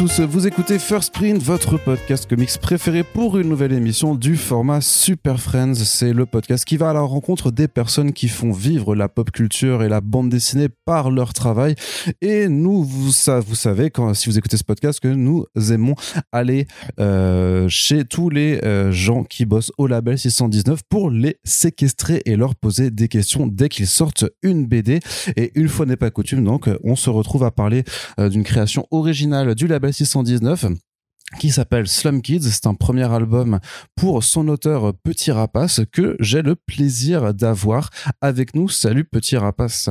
tous, vous écoutez First Print, votre podcast comics préféré pour une nouvelle émission du format Super Friends. C'est le podcast qui va à la rencontre des personnes qui font vivre la pop culture et la bande dessinée par leur travail. Et nous, vous, vous savez, quand, si vous écoutez ce podcast, que nous aimons aller euh, chez tous les euh, gens qui bossent au label 619 pour les séquestrer et leur poser des questions dès qu'ils sortent une BD. Et une fois n'est pas coutume, donc on se retrouve à parler euh, d'une création originale du label 619 qui s'appelle Slum Kids. C'est un premier album pour son auteur Petit Rapace que j'ai le plaisir d'avoir avec nous. Salut Petit Rapace.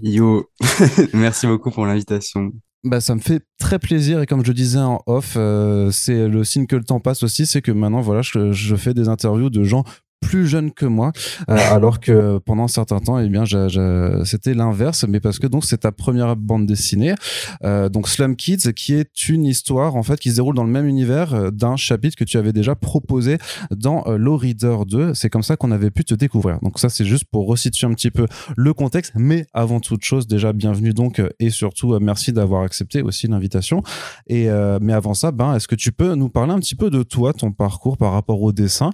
Yo, merci beaucoup pour l'invitation. Bah, ça me fait très plaisir et comme je disais en off, euh, c'est le signe que le temps passe aussi, c'est que maintenant voilà, je, je, fais des interviews de gens plus jeune que moi, euh, alors que pendant un certain temps, eh bien, c'était l'inverse, mais parce que donc c'est ta première bande dessinée, euh, donc Slum Kids, qui est une histoire en fait qui se déroule dans le même univers euh, d'un chapitre que tu avais déjà proposé dans Low Reader 2. C'est comme ça qu'on avait pu te découvrir. Donc ça, c'est juste pour resituer un petit peu le contexte, mais avant toute chose, déjà bienvenue donc et surtout merci d'avoir accepté aussi l'invitation. Et mais avant ça, ben, est-ce que tu peux nous parler un petit peu de toi, ton parcours par rapport au dessin?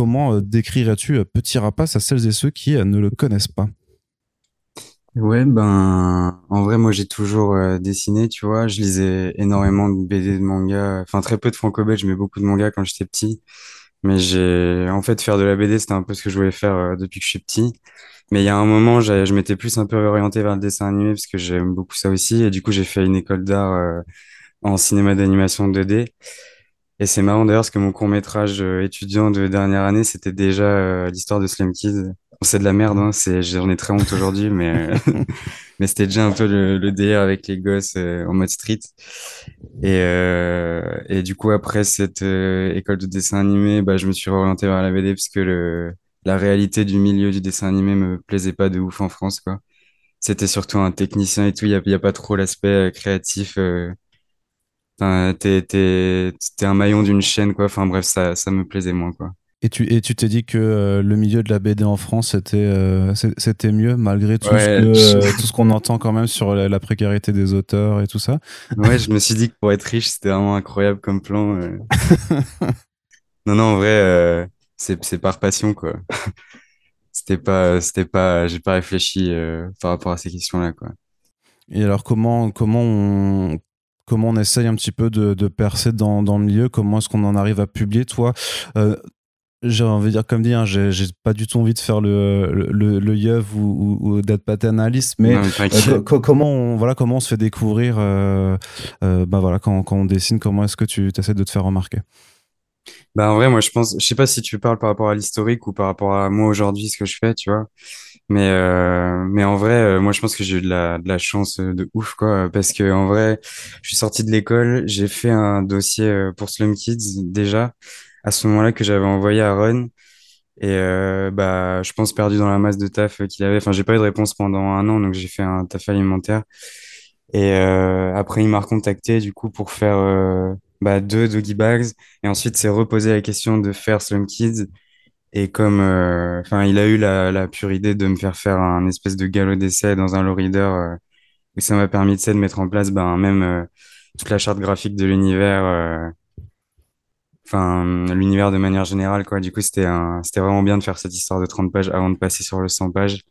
Comment euh, décrirais-tu euh, Petit Rapace à celles et ceux qui euh, ne le connaissent pas? Ouais, ben, en vrai, moi, j'ai toujours dessiné, tu vois. Je lisais énormément de BD, de manga, enfin, très peu de franco-belge, mais beaucoup de manga quand j'étais petit. Mais j'ai, en fait, faire de la BD, c'était un peu ce que je voulais faire depuis que je suis petit. Mais il y a un moment, je m'étais plus un peu orienté vers le dessin animé parce que j'aime beaucoup ça aussi. Et du coup, j'ai fait une école d'art en cinéma d'animation 2D. Et c'est marrant d'ailleurs parce que mon court métrage euh, étudiant de dernière année, c'était déjà euh, l'histoire de Slim Kids. c'est de la merde, hein, c'est, j'en ai très honte aujourd'hui, mais, mais c'était déjà un peu le, le délire avec les gosses euh, en mode street. Et, et du coup, après cette école de dessin animé, bah, je me suis orienté vers la BD parce que le, la réalité du milieu du dessin animé me plaisait pas de ouf en France, quoi. C'était surtout un technicien et tout, il y a, a pas trop l'aspect créatif t'es, t'es, t'es un maillon d'une chaîne, quoi. Enfin bref, ça, ça me plaisait moins, quoi. Et tu et tu t'es dit que euh, le milieu de la BD en France c'était euh, c'était mieux malgré tout ce euh, tout ce qu'on entend quand même sur la, précarité des auteurs et tout ça. Ouais, je me suis dit que pour être riche c'était vraiment incroyable comme plan. non non en vrai c'est c'est par passion quoi. c'était pas c'était pas j'ai pas réfléchi par rapport à ces questions là quoi. Et alors comment comment on comment on essaye un petit peu de, percer dans, le milieu, comment est-ce qu'on en arrive à publier, toi euh, j'ai envie de dire comme dit, hein, j'ai pas du tout envie de faire le le, le, ou, d'être paternaliste, mais euh, comment on voilà comment on se fait découvrir, euh, bah voilà quand, quand, on dessine, comment est-ce que tu essaies de te faire remarquer? Bah en vrai, moi je pense, je sais pas si tu parles par rapport à l'historique ou par rapport à moi aujourd'hui ce que je fais, tu vois. Mais, euh, mais en vrai, euh, moi, je pense que j'ai eu de la, de la chance euh, de ouf, quoi. Parce que, en vrai, je suis sorti de l'école, j'ai fait un dossier pour Slum Kids, déjà, à ce moment-là, que j'avais envoyé à Ron. Et, bah, je pense perdu dans la masse de taf qu'il avait. Enfin, j'ai pas eu de réponse pendant un an, donc j'ai fait un taf alimentaire. Et après, il m'a recontacté, du coup, pour faire bah, deux doggy bags. Et ensuite, c'est reposé la question de faire Slum Kids. Et comme, euh, enfin, il a eu la, la, pure idée de me faire faire un espèce de galop d'essai dans un low reader, euh, où ça m'a permis de mettre en place, ben, même euh, toute la charte graphique de l'univers, enfin, l'univers de manière générale, quoi. Du coup, c'était un, c'était vraiment bien de faire cette histoire de 30 pages avant de passer sur le 100 pages.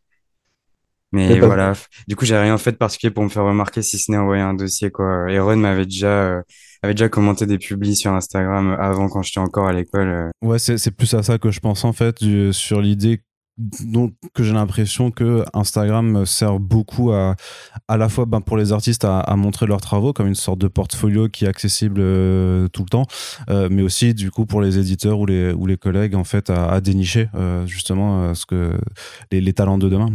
Mais voilà. Du coup, j'ai rien fait de particulier pour me faire remarquer si ce n'est envoyer un dossier, quoi. Et Ron m'avait déjà, avait déjà commenté des publis sur Instagram avant quand j'étais encore à l'école. Euh. Ouais, c'est plus à ça que je pense en fait, sur l'idée donc que j'ai l'impression que Instagram sert beaucoup à à la fois ben, pour les artistes à, à, montrer leurs travaux comme une sorte de portfolio qui est accessible euh, tout le temps euh, mais aussi du coup pour les éditeurs ou les ou les collègues en fait à, à dénicher justement ce que les, les talents de demain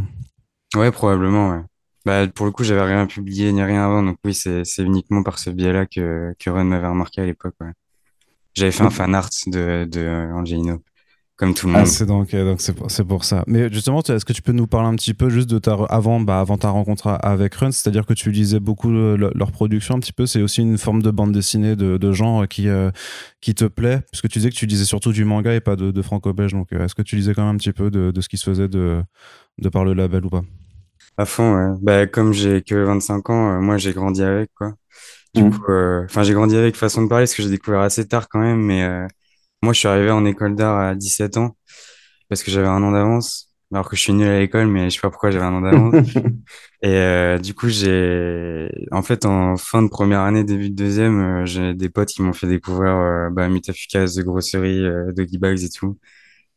ouais probablement ouais bah, pour le coup, j'avais rien publié ni rien avant, donc oui, c'est uniquement par ce biais-là que, que Ron m'avait remarqué à l'époque. Ouais. J'avais fait un fan art de, de Angelino, comme tout le ah, monde. Ah, c'est donc donc c'est pour, pour, ça. Mais justement, est-ce que tu peux nous parler un petit peu juste de ta avant bah, avant ta rencontre avec Run, c'est-à-dire que tu lisais beaucoup leur production un petit peu. C'est aussi une forme de bande dessinée de, de genre qui euh, qui te plaît, puisque tu disais que tu lisais surtout du manga et pas de, de franco-belge. Donc, euh, est-ce que tu lisais quand même un petit peu de, de ce qui se faisait de de par le label ou pas? À fond, ouais. Bah, comme j'ai que 25 ans, euh, moi, j'ai grandi avec, quoi. Du coup, Mm. euh, enfin, j'ai grandi avec façon de parler, parce que j'ai découvert assez tard quand même, mais euh, moi, je suis arrivé en école d'art à 17 ans, parce que j'avais un an d'avance, alors que je suis nul à l'école, mais je sais pas pourquoi j'avais un an d'avance. Et euh, du coup, j'ai, en fait, en fin de première année, début de deuxième, euh, j'ai des potes qui m'ont fait découvrir euh, bah, Mutafukas, The Grossery, euh, Doggy Bags et tout.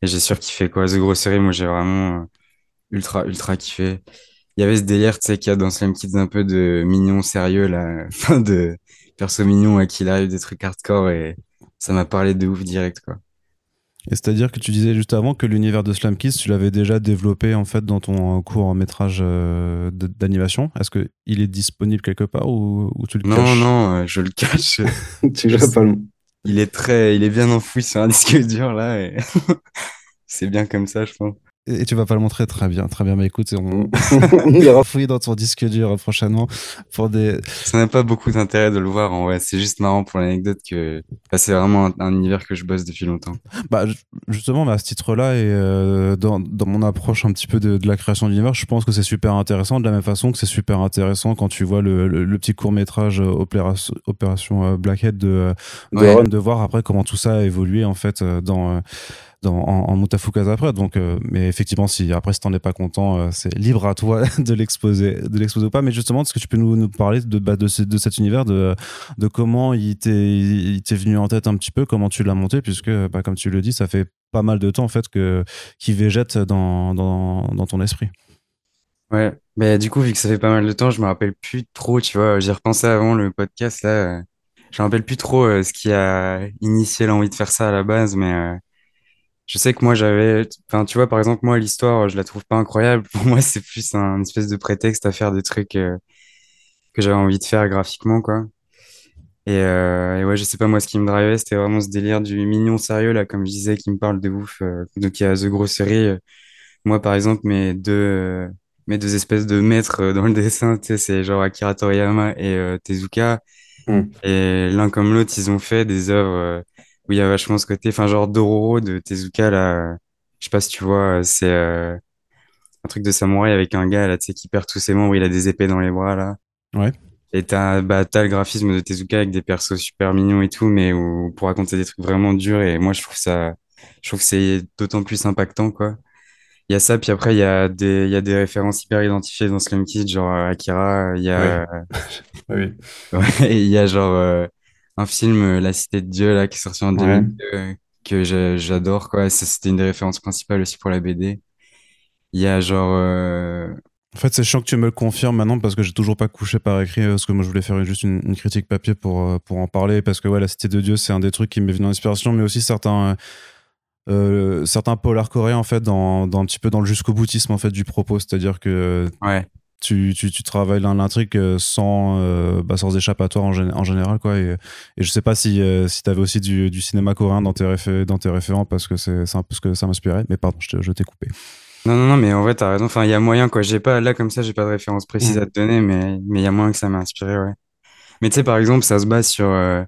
Et j'ai surkiffé, quoi. The Grossery, moi, j'ai vraiment euh, ultra, ultra kiffé. Il y avait ce délire, tu sais, qu'il y a dans Slam Kids un peu de mignon sérieux, là, enfin, de perso mignon à qui il arrive des trucs hardcore et ça m'a parlé de ouf direct, quoi. Et c'est-à-dire que tu disais juste avant que l'univers de Slam Kids, tu l'avais déjà développé en fait dans ton court métrage euh, d'animation. Est-ce que il est disponible quelque part ou, ou tu le Non, caches non, euh, je le cache. Tu Je pas le... Il est très, il est bien enfoui sur un disque dur, là, et c'est bien comme ça, je pense. Et tu vas pas le montrer très bien, très bien. Mais écoute, on y aura- fouiller dans ton disque dur euh, prochainement pour des. Ça n'a pas beaucoup d'intérêt de le voir, en vrai. C'est juste marrant pour l'anecdote que, enfin, c'est vraiment un, un univers que je bosse depuis longtemps. Bah ju- justement, bah, à ce titre-là et euh, dans, dans mon approche un petit peu de, de la création d'univers, je pense que c'est super intéressant de la même façon que c'est super intéressant quand tu vois le, le, le petit court métrage Opération, Opération euh, Blackhead de, euh, de Ouais. De voir après comment tout ça a évolué en fait euh, dans euh, en, en après. Donc, euh, mais effectivement, si après si t'en es pas content, euh, c'est libre à toi de l'exposer, de l'exposer ou pas. Mais justement, est-ce que tu peux nous, parler de, bah, de, de cet univers, de, de comment il t'est, venu en tête un petit peu, comment tu l'as monté, puisque, bah, comme tu le dis, ça fait pas mal de temps en fait que qui végète dans, dans, dans ton esprit. Ouais. Mais du coup, vu que ça fait pas mal de temps, je me rappelle plus trop, tu vois. J'y repensé avant le podcast, là. Je me rappelle plus trop euh, ce qui a initié l'envie de faire ça à la base, mais je sais que moi, j'avais, enfin, tu vois, par exemple, moi, l'histoire, je la trouve pas incroyable. Pour moi, c'est plus un espèce de prétexte à faire des trucs euh, que j'avais envie de faire graphiquement, quoi. Et, euh, et ouais, je sais pas, moi, ce qui me drivait, c'était vraiment ce délire du mignon sérieux, là, comme je disais, qui me parle de ouf. euh, donc, il y a The Grossery. euh, moi, par exemple, mes deux, mes deux espèces de maîtres dans le dessin, tu sais, c'est genre Akira Toriyama et Tezuka. Mm. Et l'un comme l'autre, ils ont fait des œuvres où il y a vachement ce côté, enfin, genre Dororo de Tezuka, là. je sais pas si tu vois, euh, c'est euh, un truc de samouraï avec un gars, là, tu sais, qui perd tous ses membres, il a des épées dans les bras, là. Ouais. Et t'as, bah, t'as le graphisme de Tezuka avec des persos super mignons et tout, mais où, pour raconter des trucs vraiment durs. Et moi, je trouve ça, je trouve que c'est d'autant plus impactant, quoi. Il y a ça, puis après, il y a des, il y a des références hyper identifiées dans Slum Kid, genre euh, Akira, il y a, Oui. ouais, il y a genre euh, un film, euh, La Cité de Dieu, là, qui est sorti en Ouais. 2002, euh, que j'a- j'adore, quoi. C'était une des références principales aussi pour la BD. Il y a genre, euh, En fait, c'est chiant que tu me le confirmes maintenant parce que j'ai toujours pas couché par écrit parce que moi je voulais faire juste une, une critique papier pour, pour en parler parce que ouais, la Cité de Dieu, c'est un des trucs qui m'est venu en inspiration, mais aussi certains. euh, euh, certains polars coréens en fait dans, dans un petit peu dans le jusqu'au boutisme en fait du propos c'est-à-dire que ouais, tu, tu, tu travailles l'in- l'intrigue euh, sans, euh, bah, sans échappatoire en, gén- en général. Quoi, et, et je sais pas si, euh, si tu avais aussi du, du cinéma coréen dans tes, réfé- dans tes référents parce que c'est un peu ce que ça m'inspirait. Mais pardon, je t'ai coupé. Non, non, non, mais en vrai, t'as raison. Enfin, il y a moyen, quoi. J'ai pas, là, comme ça, j'ai pas de référence précise Mm. à te donner, mais, mais il y a moyen que ça m'a inspiré, ouais. Mais tu sais, par exemple, ça se base sur euh,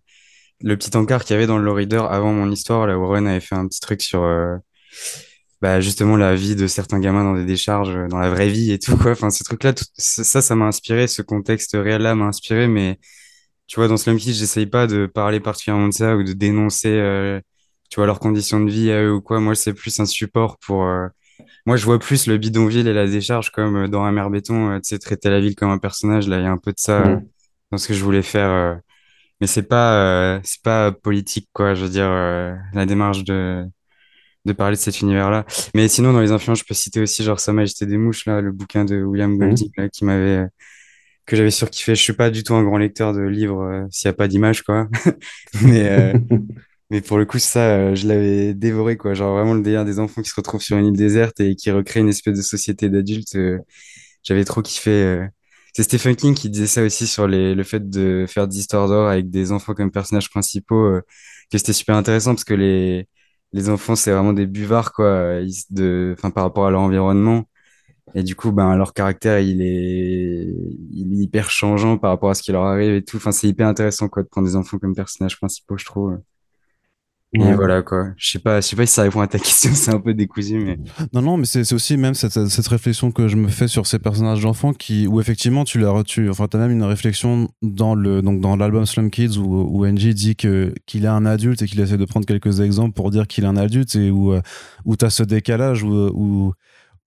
le petit encart qu'il y avait dans le Low Reader avant mon histoire, là où Ron avait fait un petit truc sur, bah, justement, la vie de certains gamins dans des décharges, euh, dans la vraie vie et tout, quoi. Enfin, ce truc-là, tout- ça, ça m'a inspiré, ce contexte réel-là m'a inspiré, mais tu vois, dans Slum Kid, j'essaye pas de parler particulièrement de ça ou de dénoncer, euh, tu vois, leurs conditions de vie à eux ou quoi. Moi, c'est plus un support pour, euh, moi, je vois plus le bidonville et la décharge comme euh, dans un mer béton, euh, tu sais, traiter la ville comme un personnage. Là, il y a un peu de ça euh, Mm. dans ce que je voulais faire. euh. Mais c'est pas, euh, c'est pas politique, quoi. Je veux dire, euh, la démarche de, de parler de cet univers-là. Mais sinon, dans les influences, je peux citer aussi, genre, Sa Majesté des Mouches, là, le bouquin de William Golding, là, qui m'avait, euh, que j'avais surkiffé. Je suis pas du tout un grand lecteur de livres euh, s'il y a pas d'image, quoi. Mais, euh, mais pour le coup, ça, euh, je l'avais dévoré, quoi. Genre vraiment le délire des enfants qui se retrouvent sur une île déserte et qui recréent une espèce de société d'adultes. j'avais trop kiffé. C'est Stephen King qui disait ça aussi sur les, le fait de faire des histoires d'horreur avec des enfants comme personnages principaux, que c'était super intéressant parce que les, les enfants, c'est vraiment des buvards, quoi, de, enfin, par rapport à leur environnement. Et du coup, ben, leur caractère, il est, il est hyper changeant par rapport à ce qui leur arrive et tout. Enfin, c'est hyper intéressant, quoi, de prendre des enfants comme personnages principaux, je trouve. Et Ouais. voilà, quoi. Je sais pas, je sais pas si ça répond à ta question, c'est un peu décousu, mais. Non, non, mais c'est aussi même cette, cette réflexion que je me fais sur ces personnages d'enfants qui, où effectivement tu leur, tu, enfin, t'as même une réflexion dans le, donc dans l'album Slum Kids où, où NJ dit que qu'il est un adulte et qu'il essaie de prendre quelques exemples pour dire qu'il est un adulte et où, euh, où t'as ce décalage où, où,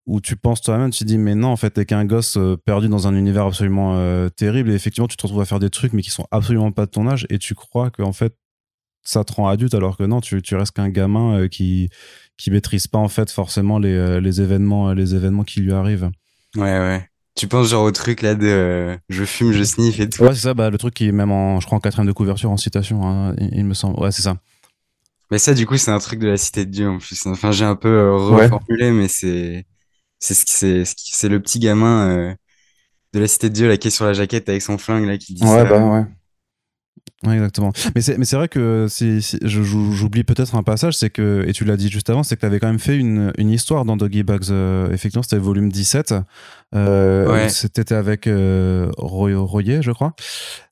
où tu penses toi-même, tu te dis mais non, en fait, t'es qu'un gosse euh, perdu dans un univers absolument euh, terrible et effectivement tu te retrouves à faire des trucs mais qui sont absolument pas de ton âge et tu crois qu'en fait ça te rend adulte alors que non, tu, tu restes qu'un gamin euh, qui qui maîtrise pas en fait forcément les, euh, les événements euh, les événements qui lui arrivent. Ouais, ouais. Tu penses genre au truc là de euh, je fume, je sniffe et tout. Ouais, c'est ça, bah, le truc qui est même en, je crois en quatrième de couverture en citation, hein, il, il me semble. Ouais, c'est ça. Mais ça, du coup, c'est un truc de la cité de Dieu en plus. Enfin, j'ai un peu euh, Ouais. reformulé, mais c'est c'est ce qui c'est c'est le petit gamin euh, de la cité de Dieu là qui est sur la jaquette avec son flingue là qui dit Ouais, ça. bah ouais. Ouais, exactement. Mais c'est, mais c'est vrai que si, j'oublie peut-être un passage, c'est que, et tu l'as dit juste avant, c'est que tu avais quand même fait une, une histoire dans Doggy Bugs. euh, effectivement, c'était volume 17. Euh, Ouais. C'était avec euh, Roy- Royer, je crois.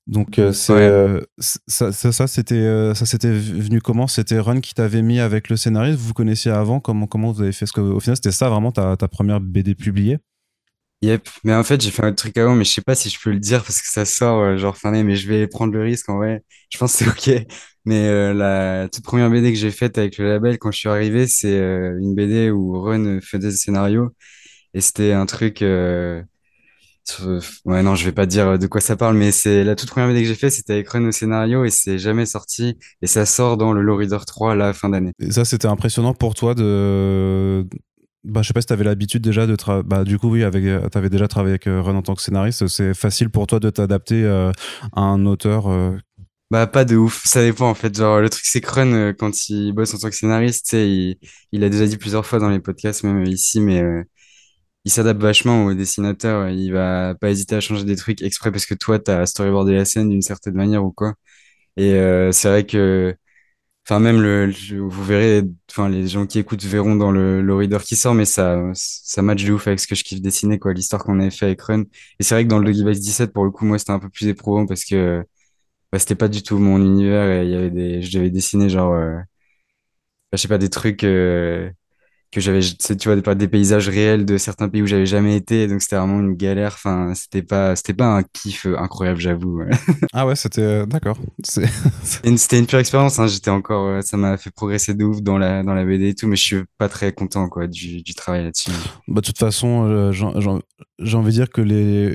Donc, euh, c'est, Ouais. euh, ça, ça, ça, c'était, ça, c'était venu comment? C'était Run qui t'avait mis avec le scénariste Vous vous connaissiez avant? Comment, comment vous avez fait? Ce que, Au final, c'était ça vraiment ta, ta première BD publiée? Yep. Mais en fait, j'ai fait un truc avant, mais je sais pas si je peux le dire parce que ça sort euh, genre fin d'année, mais je vais prendre le risque en vrai. Je pense que c'est ok. Mais euh, la toute première BD que j'ai faite avec le label quand je suis arrivé, c'est euh, une BD où Run faisait le scénario et c'était un truc. euh, Ouais, non, je vais pas dire de quoi ça parle, mais c'est la toute première BD que j'ai fait, c'était avec Run au scénario et c'est jamais sorti et ça sort dans le Low Reader 3 là fin d'année. Et ça, c'était impressionnant pour toi de. Bah, je sais pas si t'avais l'habitude déjà de travailler. Bah, du coup, oui, avec... t'avais déjà travaillé avec euh, Run en tant que scénariste. C'est facile pour toi de t'adapter euh, à un auteur. euh, Bah, pas de ouf, ça dépend en fait. Le truc, c'est que Run, euh, quand il bosse en tant que scénariste, tu il, il a déjà dit plusieurs fois dans les podcasts, même ici, mais euh, il s'adapte vachement au dessinateur. Il va pas hésiter à changer des trucs exprès parce que toi, t'as storyboardé la scène d'une certaine manière ou quoi. Et euh, c'est vrai que, enfin, même le, vous verrez, enfin, les gens qui écoutent verront dans le, le reader qui sort, mais ça, ça match de ouf avec ce que je kiffe dessiner, quoi, l'histoire qu'on avait fait avec Run. Et c'est vrai que dans le Doggy Vice 17, pour le coup, moi, c'était un peu plus éprouvant parce que, bah, c'était pas du tout mon univers et il y avait des, je devais dessiner genre, euh, bah, je sais pas, des trucs, euh, que j'avais, tu vois, des, des paysages réels de certains pays où j'avais jamais été, donc c'était vraiment une galère. Enfin, c'était pas, c'était pas un kiff euh, incroyable, j'avoue. Ah ouais, c'était. euh, D'accord. C'était une, pure expérience, hein. J'étais encore, euh, ça m'a fait progresser de ouf dans la, dans la BD et tout, mais je suis pas très content, quoi, du, du travail là-dessus. Bah, de toute façon, euh, j'ai envie de dire que les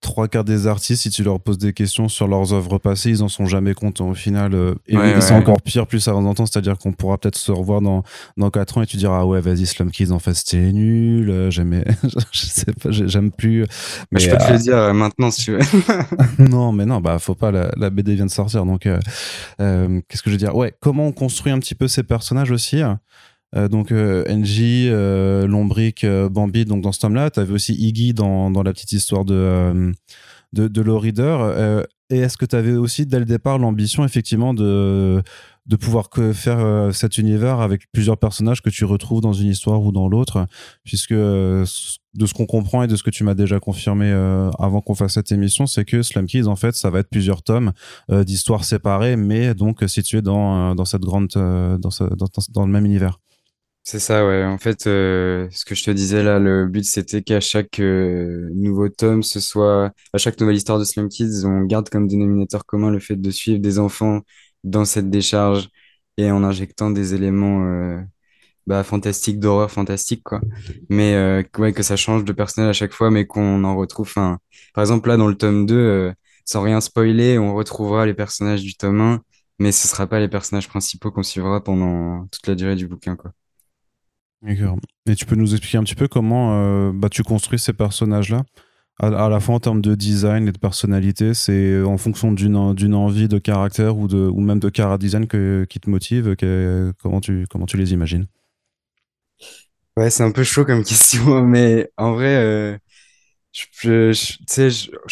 trois quarts des artistes, si tu leur poses des questions sur leurs œuvres passées, ils en sont jamais contents au final. euh, et Ouais, c'est ouais. encore pire plus ça avance dans le temps, c'est-à-dire qu'on pourra peut-être se revoir dans, dans 4 ans et tu diras, ah ouais, vas-y, Slum Kids, en fait, c'était nul, euh, j'aimais, je sais pas, j'ai- j'aime plus. Mais je peux te le dire euh, maintenant, si tu veux. Non, mais non, bah faut pas. La, la BD vient de sortir, donc euh, euh, qu'est-ce que je veux dire? Ouais, comment on construit un petit peu ces personnages aussi? Euh, donc euh, NJ, euh, Lombric, euh, Bambi. Donc dans ce tome-là, tu avais aussi Iggy dans, dans la petite histoire de de, de Low Reader. Et est-ce que tu avais aussi dès le départ l'ambition effectivement de de pouvoir que faire cet univers avec plusieurs personnages que tu retrouves dans une histoire ou dans l'autre, puisque de ce qu'on comprend et de ce que tu m'as déjà confirmé avant qu'on fasse cette émission, c'est que Slum Kids, en fait, ça va être plusieurs tomes d'histoires séparées, mais donc situées dans, dans cette grande, ce- dans- dans le même univers. C'est ça, ouais. En fait, euh, ce que je te disais là, le but c'était qu'à chaque euh, nouveau tome, ce soit à chaque nouvelle histoire de Slum Kids, on garde comme dénominateur commun le fait de suivre des enfants dans cette décharge et en injectant des éléments euh, bah, fantastiques, d'horreur fantastique, quoi. Mais ouais, que ça change de personnage à chaque fois, mais qu'on en retrouve. Enfin, par exemple, là, dans le tome 2, euh, sans rien spoiler, on retrouvera les personnages du tome 1, mais ce sera pas les personnages principaux qu'on suivra pendant toute la durée du bouquin, quoi. D'accord. Et tu peux nous expliquer un petit peu comment euh, bah, tu construis ces personnages-là? À, la fois en termes de design et de personnalité, c'est en fonction d'une en- d'une envie de caractère ou, de, ou même de cara design qui te motive, comment, tu, comment tu les imagines? Ouais, c'est un peu chaud comme question, mais en vrai, euh, je, je-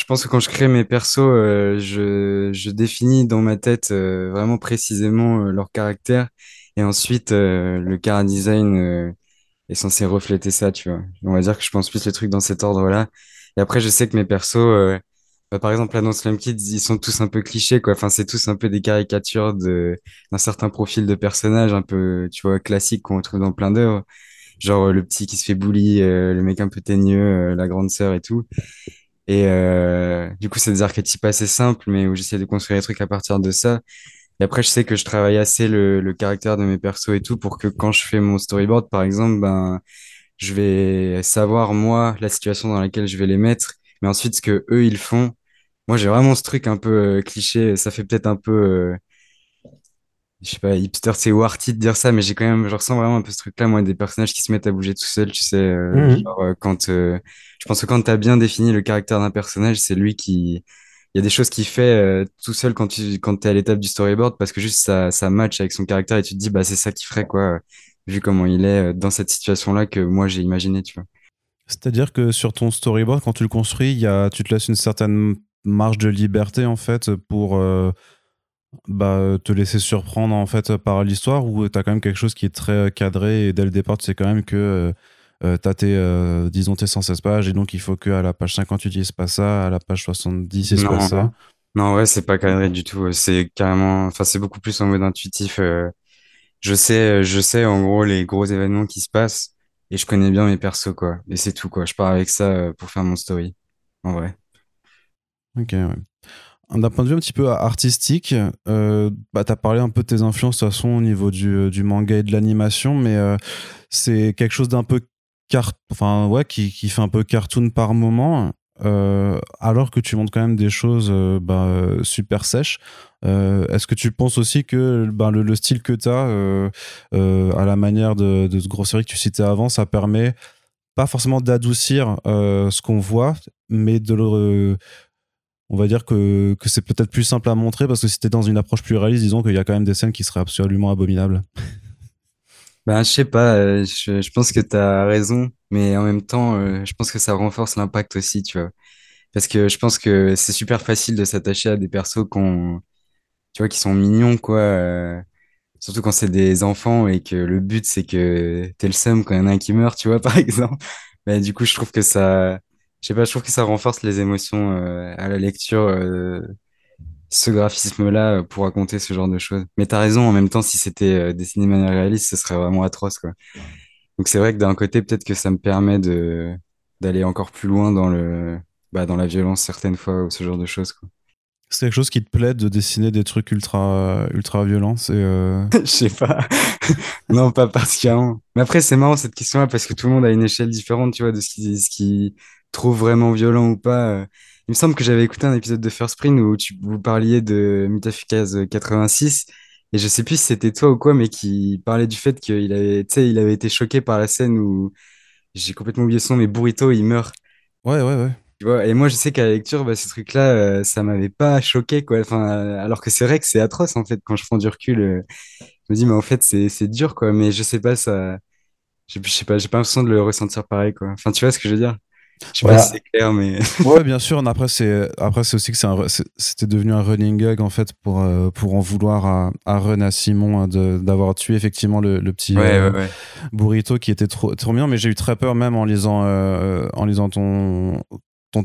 pense que quand je crée mes persos, euh, je, définis dans ma tête euh, vraiment précisément euh, leur caractère, et ensuite euh, le chara design euh, est censé refléter ça, tu vois. On va dire que je pense plus les trucs dans cet ordre-là. Et après, je sais que mes persos, euh, bah, par exemple, là, dans Slum Kids, ils sont tous un peu clichés, quoi. Enfin, c'est tous un peu des caricatures de, d'un certain profil de personnage, un peu, tu vois, classique qu'on retrouve dans plein d'œuvres. Genre, euh, le petit qui se fait bully, euh, le mec un peu teigneux, euh, la grande sœur et tout. Et euh, du coup, c'est des archétypes assez simples, mais où j'essaie de construire des trucs à partir de ça. Et après, je sais que je travaille assez le, le caractère de mes persos et tout pour que quand je fais mon storyboard, par exemple, ben, je vais savoir, moi, la situation dans laquelle je vais les mettre, mais ensuite, ce que eux, ils font. Moi, j'ai vraiment ce truc un peu euh, cliché. Ça fait peut-être un peu, euh, je sais pas, hipster, c'est ou arty de dire ça, mais j'ai quand même, je ressens vraiment un peu ce truc-là, moi, des personnages qui se mettent à bouger tout seuls, tu sais, euh, Mhm. genre, euh, quand, je pense que quand t'as bien défini le caractère d'un personnage, c'est lui qui, il y a des choses qu'il fait euh, tout seul quand tu, quand t'es à l'étape du storyboard, parce que juste ça, ça match avec son caractère et tu te dis, bah, c'est ça qu'il ferait, quoi, vu comment il est euh, dans cette situation-là que moi, j'ai imaginé, tu vois. C'est-à-dire que sur ton storyboard, quand tu le construis, y a, tu te laisses une certaine marge de liberté en fait pour euh, bah, te laisser surprendre en fait par l'histoire ou tu as quand même quelque chose qui est très cadré et dès le départ tu sais quand même que euh, tu as tes, euh, disons tes 116 pages et donc il faut qu'à la page 50 tu dises pas ça, à la page 70 il se passe ça. Non, ouais, c'est pas cadré du tout. C'est carrément, enfin, c'est beaucoup plus en mode intuitif. euh, Je sais, je sais en gros les gros événements qui se passent et je connais bien mes persos quoi. Et c'est tout quoi. Je pars avec ça euh, pour faire mon story. En vrai. Ok, ouais. D'un point de vue un petit peu artistique, euh, bah, tu as parlé un peu de tes influences de toute façon au niveau du, du manga et de l'animation, mais euh, c'est quelque chose d'un peu car... enfin, ouais, qui, qui fait un peu cartoon par moment, euh, alors que tu montres quand même des choses euh, bah, super sèches. Euh, Est-ce que tu penses aussi que bah, le, le style que tu as, à la manière de, de ce gros série que tu citais avant, ça permet pas forcément d'adoucir ce qu'on voit, mais de le on va dire que, que c'est peut-être plus simple à montrer parce que si t'es dans une approche plus réaliste, disons qu'il y a quand même des scènes qui seraient absolument abominables. Ben je sais pas. euh, je, je pense que t'as raison, mais en même temps, euh, je pense que ça renforce l'impact aussi, tu vois. Parce que je pense que c'est super facile de s'attacher à des persos qu'on, tu vois, qui sont mignons quoi. euh, Surtout quand c'est des enfants et que le but c'est que t'es le seum quand il y en a un qui meurt, tu vois, par exemple. Mais du coup, je trouve que ça, je sais pas, je trouve que ça renforce les émotions à la lecture, ce graphisme-là euh, pour raconter ce genre de choses. Mais t'as raison, en même temps, si c'était euh, dessiné de manière réaliste, ce serait vraiment atroce, quoi. Donc c'est vrai que d'un côté, peut-être que ça me permet de d'aller encore plus loin dans le, bah, dans la violence certaines fois ou ce genre de choses, quoi. C'est quelque chose qui te plaît de dessiner des trucs ultra, ultra violents euh, Je sais pas. Non, pas particulièrement. Mais après, c'est marrant cette question-là parce que tout le monde a une échelle différente, tu vois, de ce qui, ce qui trouve vraiment violent ou pas. Euh, Il me semble que j'avais écouté un épisode de First Print où tu, vous parliez de Mutafukaz 86 et je sais plus si c'était toi ou quoi, mais qui parlait du fait qu'il avait, il avait été choqué par la scène où j'ai complètement oublié son nom, mais Burrito, il meurt. Ouais, ouais, ouais. Tu vois, et moi, je sais qu'à la lecture, bah, ce truc-là, euh, ça m'avait pas choqué, quoi. Enfin, euh, alors que c'est vrai que c'est atroce, en fait, quand je prends du recul. euh, je me dis, mais en fait, c'est, dur, quoi. Mais je sais pas, ça. Je je sais pas, j'ai pas l'impression de le ressentir pareil, quoi. Enfin, tu vois ce que je veux dire? Je sais pas si Voilà. c'est clair, mais. Ouais, bien sûr. Après, c'est après c'est aussi que c'est un- c'est- c'était devenu un running gag en fait pour euh, pour en vouloir à, à Ren à Simon hein, de d'avoir tué effectivement le, le petit Ouais, euh, ouais, ouais. burrito qui était trop trop mignon. Mais j'ai eu très peur même en lisant euh, en lisant ton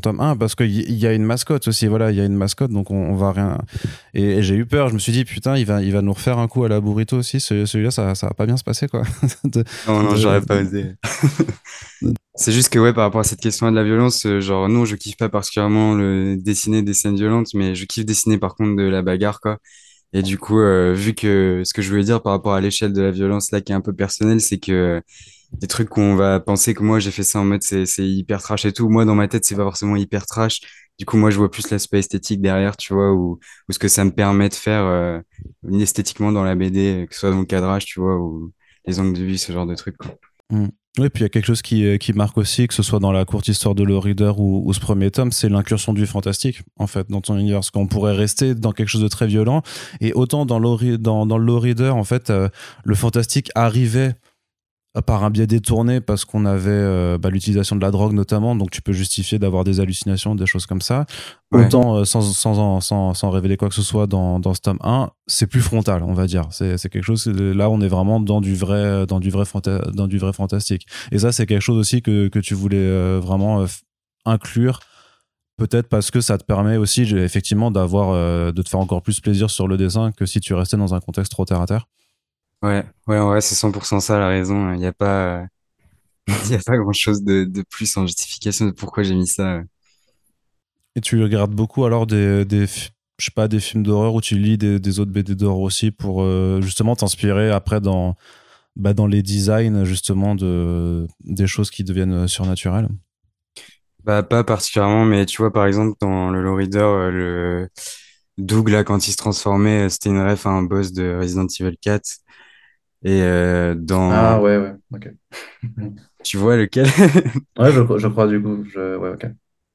ton tome 1 parce qu'il y, a une mascotte aussi voilà il y a une mascotte donc on, on va rien et, et j'ai eu peur je me suis dit putain il va il va nous refaire un coup à la burrito aussi Ce- celui-là ça ça va pas bien se passer quoi De- Non, non, de- j'aurais pas osé. C'est juste que, ouais, par rapport à cette question de la violence, euh, genre, non, je kiffe pas particulièrement le dessiner des scènes violentes, mais je kiffe dessiner par contre de la bagarre, quoi. Et du coup, euh, vu que ce que je voulais dire par rapport à l'échelle de la violence là qui est un peu personnelle, c'est que des trucs qu'on va penser que moi j'ai fait ça en mode c'est hyper trash et tout. Moi dans ma tête c'est pas forcément hyper trash. Du coup moi je vois plus l'aspect esthétique derrière, tu vois, ou, ou ce que ça me permet de faire euh, esthétiquement dans la BD, que ce soit dans le cadrage, tu vois, ou les angles de vue, ce genre de trucs. quoi. Mm. Oui, puis il y a quelque chose qui, euh, qui marque aussi, que ce soit dans la courte histoire de Low Reader ou, ce premier tome, c'est l'incursion du fantastique, en fait, dans ton univers. Parce qu'on pourrait rester dans quelque chose de très violent. Et autant dans, Low dans, dans Reader, en fait, euh, le fantastique arrivait par un biais détourné parce qu'on avait euh, bah, l'utilisation de la drogue notamment, donc tu peux justifier d'avoir des hallucinations, des choses comme ça. Ouais. Autant euh, sans, sans, sans, sans révéler quoi que ce soit dans, dans ce tome 1, c'est plus frontal, on va dire. C'est quelque chose, là on est vraiment dans du vrai, dans du vrai, fanta- dans du vrai fantastique. Et ça c'est quelque chose aussi que, que tu voulais euh, vraiment euh, inclure peut-être parce que ça te permet aussi effectivement d'avoir de te faire encore plus plaisir sur le dessin que si tu restais dans un contexte trop terre à terre. Ouais, ouais, ouais, c'est 100% ça la raison. Il n'y a pas, il y a pas grand-chose de, de plus en justification de pourquoi j'ai mis ça. Et tu regardes beaucoup alors des, des je sais pas, des films d'horreur ou tu lis des, des autres BD d'horreur aussi pour euh, justement t'inspirer après dans, bah, dans les designs justement de, des choses qui deviennent surnaturelles? Bah, pas particulièrement, mais tu vois, par exemple, dans le Low Reader, euh, le Doug, là, quand il se transformait, c'était une ref à un boss de Resident Evil 4. Et euh, dans... Ah ouais, ouais, ok. Tu vois lequel? Ouais, je, je crois du coup. Je... Ouais, ok.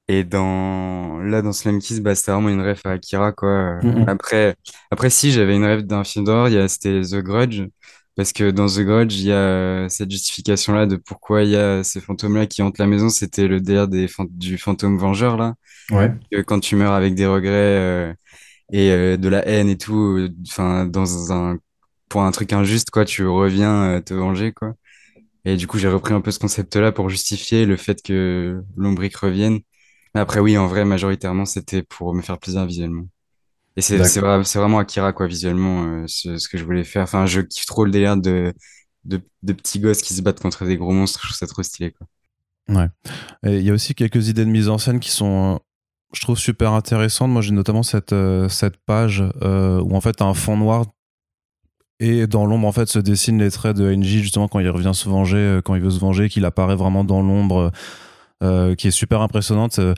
Et dans là dans Slam Kiss, bah c'était vraiment une ref à Akira quoi. Mhm. Après après si j'avais une ref d'un film d'horreur, il y a c'était The Grudge parce que dans The Grudge, il y a cette justification là de pourquoi il y a ces fantômes là qui hantent la maison, c'était le délire des du fantôme vengeur là. Ouais. Que quand tu meurs avec des regrets euh, et euh, de la haine et tout, euh, enfin dans un pour un truc injuste quoi, tu reviens euh, te venger quoi. Et du coup, j'ai repris un peu ce concept-là pour justifier le fait que l'ombrique revienne. Mais après, oui, en vrai, majoritairement, c'était pour me faire plaisir visuellement. Et c'est vra- vraiment Akira, quoi, visuellement, euh, ce, ce que je voulais faire. Enfin, je kiffe trop le délire de, de, de petits gosses qui se battent contre des gros monstres. Je trouve ça trop stylé, quoi. Ouais. Il y a aussi quelques idées de mise en scène qui sont, euh, je trouve, super intéressantes. Moi, j'ai notamment cette, euh, cette page euh, où en fait, t'as un fond noir et dans l'ombre, en fait, se dessinent les traits de NJ, justement, quand il revient se venger, euh, quand il veut se venger, qu'il apparaît vraiment dans l'ombre, euh, qui est super impressionnante. Euh,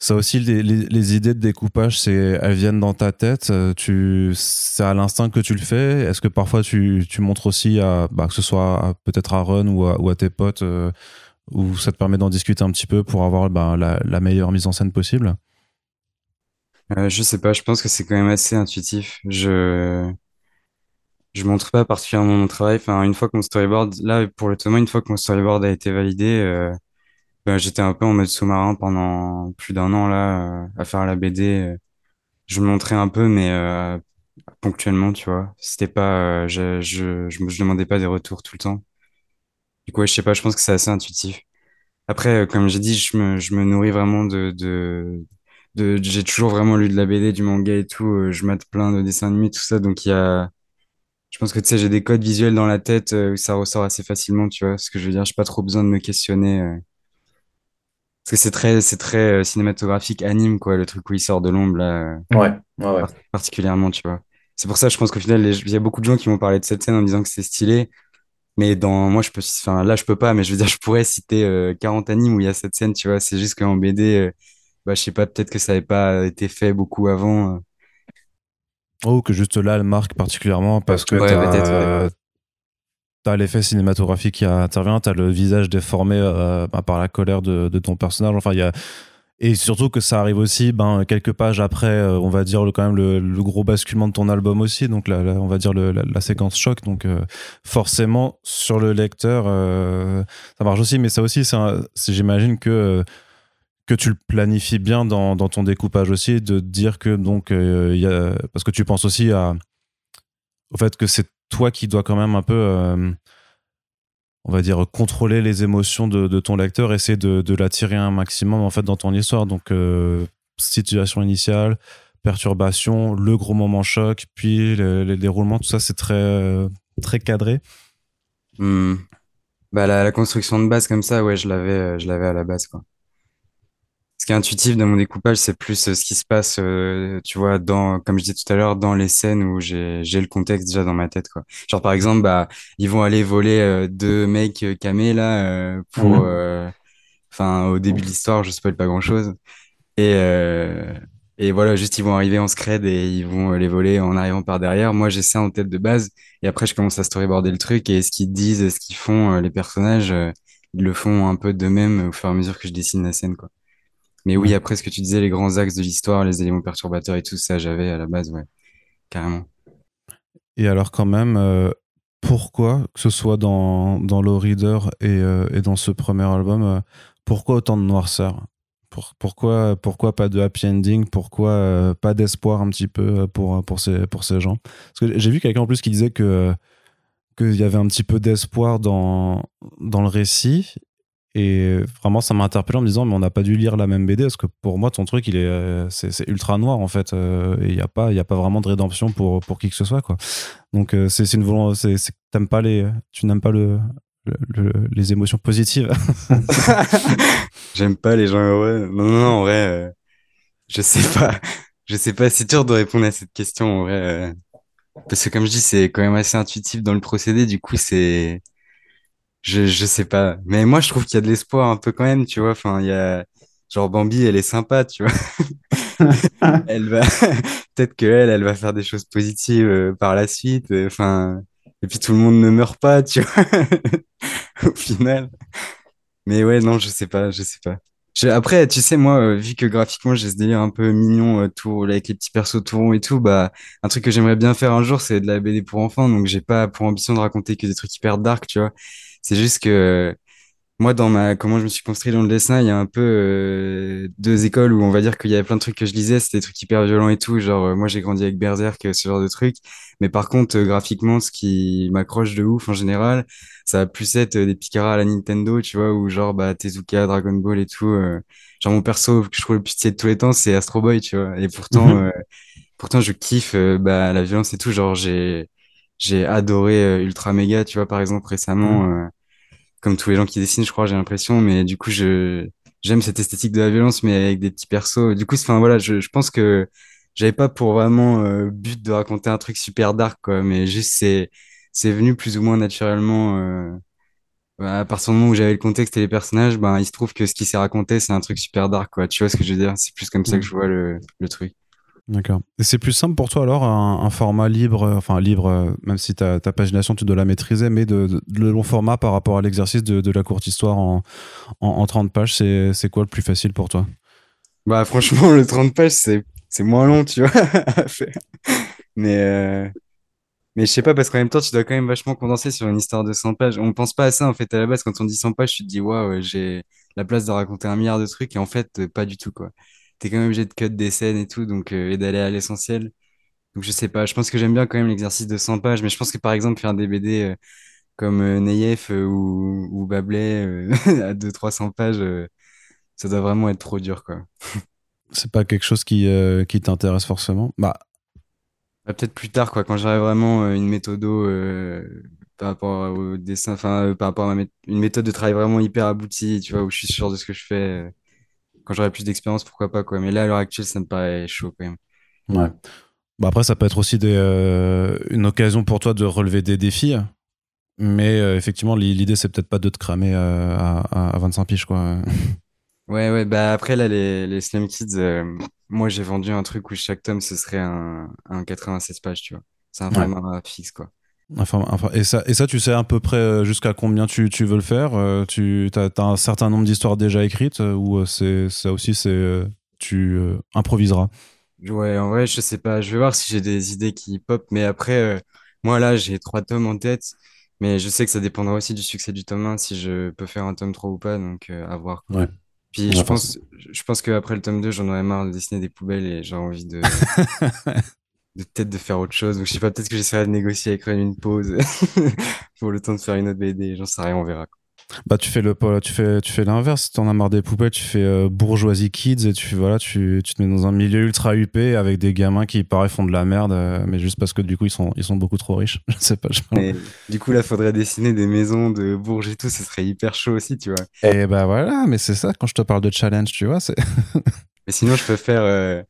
Ça aussi, les, idées de découpage, elles viennent dans ta tête. c'est à l'instinct que tu le fais. Est-ce que parfois tu, tu montres aussi à, bah, que ce soit peut-être à Run ou à, tes potes, euh, où ça te permet d'en discuter un petit peu pour avoir bah, la, la meilleure mise en scène possible? Euh, je sais pas, je pense que c'est quand même assez intuitif. Je, je montre pas particulièrement mon travail. Enfin, une fois que mon storyboard, là, pour le Thomas, une fois que mon storyboard a été validé, ben, j'étais un peu en mode sous-marin pendant plus d'un an, là, euh, à faire la BD. Je me montrais un peu, mais euh, ponctuellement, tu vois. C'était pas, euh, je, je, je je demandais pas des retours tout le temps. Du coup, ouais, je sais pas, je pense que c'est assez intuitif. Après, comme j'ai dit, je me, je me nourris vraiment de, de, de, j'ai toujours vraiment lu de la BD, du manga et tout. Je mate plein de dessins animés, tout ça. Donc, il y a, je pense que, tu sais, j'ai des codes visuels dans la tête euh, où ça ressort assez facilement, tu vois. Ce que je veux dire, j'ai pas trop besoin de me questionner. euh, parce que c'est très, c'est très euh, cinématographique, anime, quoi, le truc où il sort de l'ombre, là. euh, Ouais, ouais, ouais. par- particulièrement, tu vois. C'est pour ça, je pense qu'au final, les- il y a beaucoup de gens qui m'ont parlé de cette scène en me disant que c'est stylé. Mais dans, moi, je peux, enfin, là, je peux pas, mais je veux dire, je pourrais citer euh, 40 animes où il y a cette scène, tu vois. C'est juste qu'en BD, euh, bah, je sais pas, peut-être que ça avait pas été fait beaucoup avant. euh. Oh, que juste là, elle marque particulièrement parce que Ouais, t'as, peut-être, ouais. t'as l'effet cinématographique qui intervient, t'as le visage déformé euh, bah, par la colère de, de ton personnage. Enfin, il y a et surtout que ça arrive aussi ben, quelques pages après, euh, on va dire le, quand même le, le gros basculement de ton album aussi, donc la, la- on va dire le- la, la séquence choc. Donc euh, forcément sur le lecteur, euh, ça marche aussi, mais ça aussi, c'est un- c'est- j'imagine que que tu le planifies bien dans, dans ton découpage aussi, de dire que donc euh, y a, parce que tu penses aussi à au fait que c'est toi qui dois quand même un peu euh, on va dire contrôler les émotions de, de ton lecteur, essayer de, de l'attirer un maximum en fait dans ton histoire. Donc euh, situation initiale, perturbation, le gros moment choc, puis le, le déroulement, tout ça c'est très euh, très cadré. Hmm. Bah, la, la construction de base comme ça, ouais, je l'avais, je l'avais à la base, quoi. Ce qui est intuitif dans mon découpage, c'est plus euh, ce qui se passe, euh, tu vois, dans, comme je disais tout à l'heure, dans les scènes où j'ai, j'ai le contexte déjà dans ma tête, quoi. Genre, par exemple, bah, ils vont aller voler euh, deux mecs camés, là, euh, pour, enfin, au début de l'histoire, je spoil pas grand-chose. Et, euh, et voilà, juste, ils vont arriver en scred et ils vont les voler en arrivant par derrière. Moi, j'ai ça en tête de base. Et après, je commence à storyboarder le truc et ce qu'ils disent, ce qu'ils font, les personnages, ils le font un peu d'eux-mêmes au fur et à mesure que je dessine la scène, quoi. Mais oui, après ce que tu disais, les grands axes de l'histoire, les éléments perturbateurs et tout ça, j'avais à la base, ouais, carrément. Et alors quand même, euh, pourquoi, que ce soit dans, dans Low Reader et, euh, et dans ce premier album, euh, pourquoi autant de noirceur? Pour- pourquoi, pourquoi pas de happy ending? Pourquoi pas d'espoir un petit peu pour, pour, ces, pour ces gens? Parce que j'ai vu quelqu'un en plus qui disait que qu'il y avait un petit peu d'espoir dans, dans le récit et vraiment, ça m'a interpellé en me disant, mais on n'a pas dû lire la même BD parce que pour moi, ton truc, il est, euh, c'est, ultra noir en fait. Euh, et il n'y a pas, il a pas vraiment de rédemption pour pour qui que ce soit quoi. Donc euh, c'est, une volonté, c'est, t'aimes pas les, tu n'aimes pas le, les émotions positives. J'aime pas les gens heureux. Non non, non en vrai, je sais pas, je sais pas. C'est dur de répondre à cette question en vrai. Parce que comme je dis, c'est quand même assez intuitif dans le procédé. Du coup, c'est je, je sais pas. Mais moi, je trouve qu'il y a de l'espoir un peu quand même, tu vois. Enfin, il y a, genre, Bambi, elle est sympa, tu vois. Elle va, peut-être qu'elle, elle va faire des choses positives euh, par la suite. euh, Enfin, et puis tout le monde ne meurt pas, tu vois. Au final. Mais ouais, non, je sais pas, je sais pas. Je- après, tu sais, moi, euh, vu que graphiquement, j'ai ce délire un peu mignon, euh, tout, avec les petits persos tout ronds et tout, bah, un truc que j'aimerais bien faire un jour, c'est de la BD pour enfants. Donc, j'ai pas pour ambition de raconter que des trucs hyper dark, tu vois. C'est juste que moi, dans ma, comment je me suis construit dans le dessin, il y a un peu euh, deux écoles où on va dire qu'il y avait plein de trucs que je lisais, c'était des trucs hyper violents et tout. Genre, euh, moi, j'ai grandi avec Berserk, euh, ce genre de trucs. Mais par contre, euh, graphiquement, ce qui m'accroche de ouf en général, ça va plus être des Picaras à la Nintendo, tu vois, ou genre bah, Tezuka, Dragon Ball et tout. Genre, mon perso que je trouve le plus stylé de tous les temps, c'est Astro Boy, tu vois. Et pourtant, Mhm. euh, pourtant, je kiffe bah, la violence et tout. Genre, j'ai j'ai adoré euh, Ultra Mega, tu vois, par exemple, récemment. euh, comme tous les gens qui dessinent, je crois, j'ai l'impression. Mais du coup, je j'aime cette esthétique de la violence, mais avec des petits persos. Du coup, enfin voilà, je, je pense que j'avais pas pour vraiment euh, but de raconter un truc super dark, quoi. Mais juste c'est c'est venu plus ou moins naturellement. Euh, à partir du moment où j'avais le contexte et les personnages, ben il se trouve que ce qui s'est raconté, c'est un truc super dark, quoi. Tu vois ce que je veux dire? C'est plus comme ça que Mhm. je vois le, le truc. D'accord. Et c'est plus simple pour toi alors, un, format libre, euh, enfin libre, euh, même si ta, ta pagination tu dois la maîtriser, mais de, le long format par rapport à l'exercice de, la courte histoire en, en, en 30 pages, c'est, quoi le plus facile pour toi? Bah franchement, le 30 pages, c'est moins long, tu vois. Mais euh, Mais je sais pas, parce qu'en même temps, tu dois quand même vachement condenser sur une histoire de 100 pages. On pense pas à ça, en fait, à la base. Quand on dit 100 pages, tu te dis, waouh, j'ai la place de raconter un milliard de trucs. Et en fait, pas du tout, quoi. T'es quand même obligé de cut des scènes et tout, donc, euh, et d'aller à l'essentiel. Donc, je sais pas. Je pense que j'aime bien quand même l'exercice de 100 pages. Mais je pense que, par exemple, faire des BD euh, comme euh, Neyef euh, ou, ou euh, à 200-300 pages, ça doit vraiment être trop dur, quoi. C'est pas quelque chose qui, qui t'intéresse forcément? Bah, Bah, peut-être plus tard, quoi, quand j'aurai vraiment une méthode par rapport au dessin, enfin, par rapport à ma mé- une méthode de travail vraiment hyper aboutie, tu vois, où je suis sûr de ce que je fais. Quand j'aurai plus d'expérience, pourquoi pas, quoi. Mais là, à l'heure actuelle, ça me paraît chaud, quand même. ouais. Bah après, ça peut être aussi des, euh, une occasion pour toi de relever des défis. Mais euh, effectivement, l'i- l'idée, c'est peut-être pas de te cramer euh, à, à, à 25 piges, quoi. Ouais, ouais, bah après, là, les, les Slam Kids, moi, j'ai vendu un truc où chaque tome, ce serait un, un 96 pages, tu vois. C'est un Ouais. format fixe, quoi. Enfin, enfin, et, ça, et ça, tu sais à peu près euh, jusqu'à combien tu, tu veux le faire euh, Tu as, un certain nombre d'histoires déjà écrites euh, ou c'est ça aussi, c'est tu euh, improviseras? Ouais, en vrai, je sais pas. Je vais voir si j'ai des idées qui pop. Mais après, euh, moi, là, j'ai trois tomes en tête. Mais je sais que ça dépendra aussi du succès du tome 1, si je peux faire un tome 3 ou pas. Donc, euh, à voir. quoi. Ouais. Puis, Ouais, je pense, je pense qu'après le tome 2, j'en aurais marre de dessiner des poubelles et j'ai envie de, de peut-être de faire autre chose. Donc, je sais pas, peut-être que j'essaierai de négocier avec Ren une pause pour le temps de faire une autre BD. J'en sais rien, on verra. Bah tu fais le tu fais tu fais l'inverse. T'en as marre des poupées, tu fais euh, bourgeoisie kids et tu voilà tu, tu te mets dans un milieu ultra huppé avec des gamins qui pareil font de la merde, euh, mais juste parce que du coup ils sont ils sont beaucoup trop riches. Je sais pas. Je... Mais du coup, là, faudrait dessiner des maisons de Bourges et tout. Ce serait hyper chaud aussi, tu vois. Et bah voilà, mais c'est ça quand je te parle de challenge, tu vois, c'est Mais sinon, je peux faire euh,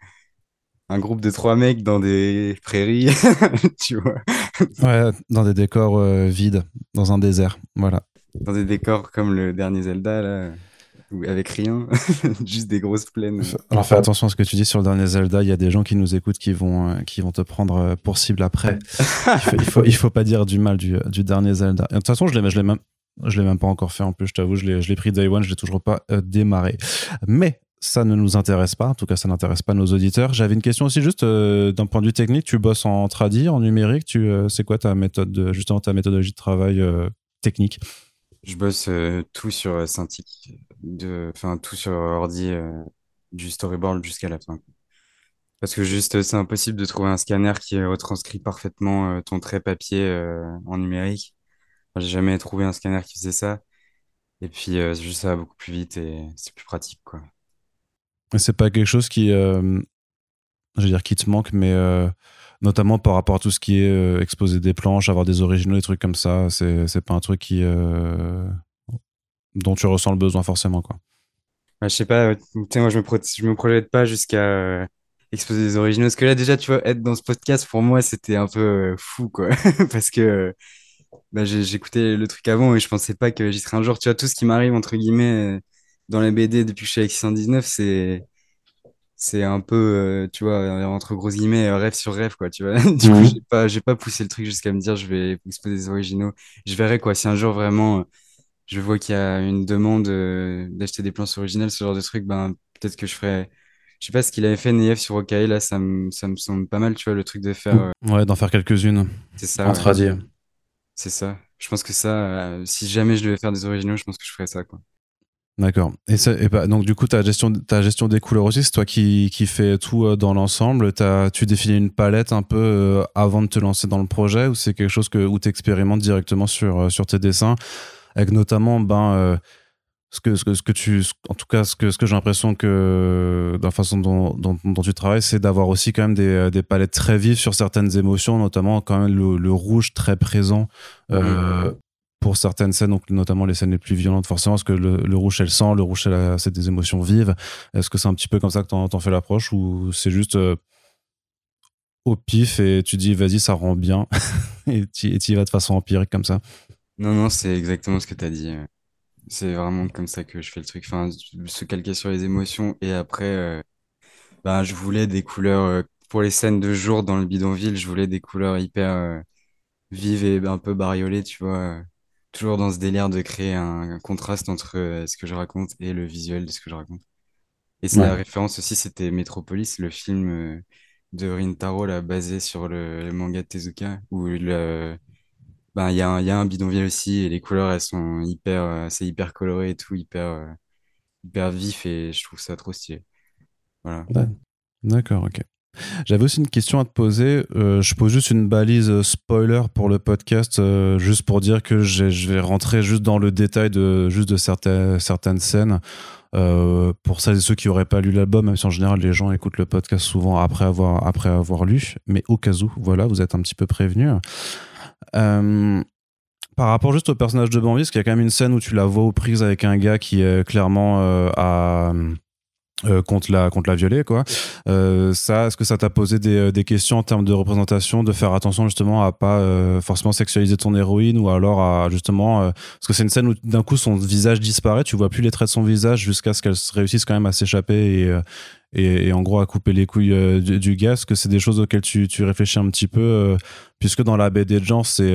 un groupe de trois mecs dans des prairies, tu vois, ouais dans des décors euh, vides, dans un désert, voilà. dans des décors comme le dernier Zelda, là, avec rien, juste des grosses plaines. Alors fais attention à ce que tu dis sur le dernier Zelda. Il y a des gens qui nous écoutent qui vont, euh, qui vont te prendre euh, pour cible après. il, faut, il, faut, il faut pas dire du mal du, du dernier Zelda. Et de toute façon, je l'ai, même, je l'ai même pas encore fait en plus. Je t'avoue, je l'ai, je l'ai pris day one, je l'ai toujours pas euh, démarré. Mais ça ne nous intéresse pas. En tout cas, ça n'intéresse pas nos auditeurs. J'avais une question aussi juste euh, d'un point de vue technique. Tu bosses en tradi, en numérique. Tu, euh, c'est quoi ta méthode, de, justement ta méthodologie de travail euh, technique? Je bosse tout sur Cintiq, enfin tout sur ordi, du storyboard jusqu'à la fin. Parce que juste, c'est impossible de trouver un scanner qui retranscrit parfaitement ton trait papier en numérique. J'ai jamais trouvé un scanner qui faisait ça. Et puis, juste ça va beaucoup plus vite et c'est plus pratique, quoi. C'est pas quelque chose qui, euh, je veux dire, qui te manque, mais euh, notamment par rapport à tout ce qui est euh, exposer des planches, avoir des originaux, des trucs comme ça, c'est, pas un truc qui, dont tu ressens le besoin forcément, quoi. Ouais, je sais pas, moi, je me, je me projette pas jusqu'à exposer des originaux. Parce que là, déjà, tu vois, être dans ce podcast, pour moi, c'était un peu fou, quoi. Parce que bah, j'écoutais le truc avant et je pensais pas que j'y serais un jour. Tu vois, tout ce qui m'arrive, entre guillemets, dans la BD depuis que je suis avec 619, c'est, c'est un peu, euh, tu vois, entre gros guillemets, euh, rêve sur rêve, quoi, tu vois. Du coup, Mhm. j'ai pas, j'ai pas poussé le truc jusqu'à me dire, je vais exposer des originaux. Je verrai, quoi, si un jour vraiment euh, je vois qu'il y a une demande euh, d'acheter des planches originales, ce genre de truc, ben peut-être que je ferais. Je sais pas ce qu'il avait fait Neyev sur Okai, là, ça me, ça me semble pas mal, tu vois, le truc de faire. Ouais, d'en faire quelques-unes. c'est ça, En ouais, c'est ça. Je pense que ça, si jamais je devais faire des originaux, je pense que je ferais ça, quoi. D'accord. Et, bah, donc, du coup, ta gestion, ta gestion des couleurs aussi, c'est toi qui, qui fais tout euh, dans l'ensemble. Tu définis une palette un peu euh, avant de te lancer dans le projet ou c'est quelque chose que, où tu expérimentes directement sur, euh, sur tes dessins avec notamment ben, ce, que, ce, que, ce que tu. En tout cas, ce que, ce que j'ai l'impression que, dans la façon dont, dont, tu travailles, c'est d'avoir aussi quand même des, des palettes très vives sur certaines émotions, notamment quand même le, rouge très présent. euh, pour certaines scènes, donc notamment les scènes les plus violentes, forcément, parce que le, rouge c'est le sang, le rouge c'est des émotions vives. Est-ce que c'est un petit peu comme ça que t'en, fais l'approche ou c'est juste euh, au pif et tu dis vas-y, ça rend bien et tu y vas de façon empirique comme ça? Non, non, c'est exactement ce que tu as dit. C'est vraiment comme ça que je fais le truc. Enfin, se calquer sur les émotions et après, ben, je voulais des couleurs. euh, pour les scènes de jour dans le bidonville, je voulais des couleurs hyper. euh, vive et un peu bariolée, tu vois. Euh, Toujours dans ce délire de créer un, un contraste entre euh, ce que je raconte et le visuel de ce que je raconte. Et c'est la référence aussi, c'était Metropolis, le film euh, de Rintaro, là, basé sur le, le manga de Tezuka, où ben, il y a un, il y a un bidonville aussi, et les couleurs, elles sont hyper, euh, c'est hyper coloré et tout, hyper, euh, hyper vif, et je trouve ça trop stylé. Voilà. Ouais. D'accord, ok. J'avais aussi une question à te poser. Euh, je pose juste une balise euh, spoiler pour le podcast, euh, juste pour dire que je vais rentrer juste dans le détail de juste de certaines certaines scènes. Pour celles et ceux qui n'auraient pas lu l'album, même si en général les gens écoutent le podcast souvent après avoir après avoir lu, mais au cas où, voilà, vous êtes un petit peu prévenus. Par rapport juste au personnage de Bambi, parce qu'il y a quand même une scène où tu la vois aux prises avec un gars qui est clairement euh, à euh, contre la contre la violée quoi. Euh, ça est-ce que ça t'a posé des, euh, des questions en termes de représentation de faire attention justement à pas euh, forcément sexualiser ton héroïne ou alors à justement euh, parce que c'est une scène où d'un coup son visage disparaît tu vois plus les traits de son visage jusqu'à ce qu'elle réussisse quand même à s'échapper et, euh, et, et en gros à couper les couilles du, gars. Est-ce que c'est des choses auxquelles tu, tu réfléchis un petit peu puisque dans la BD de genre c'est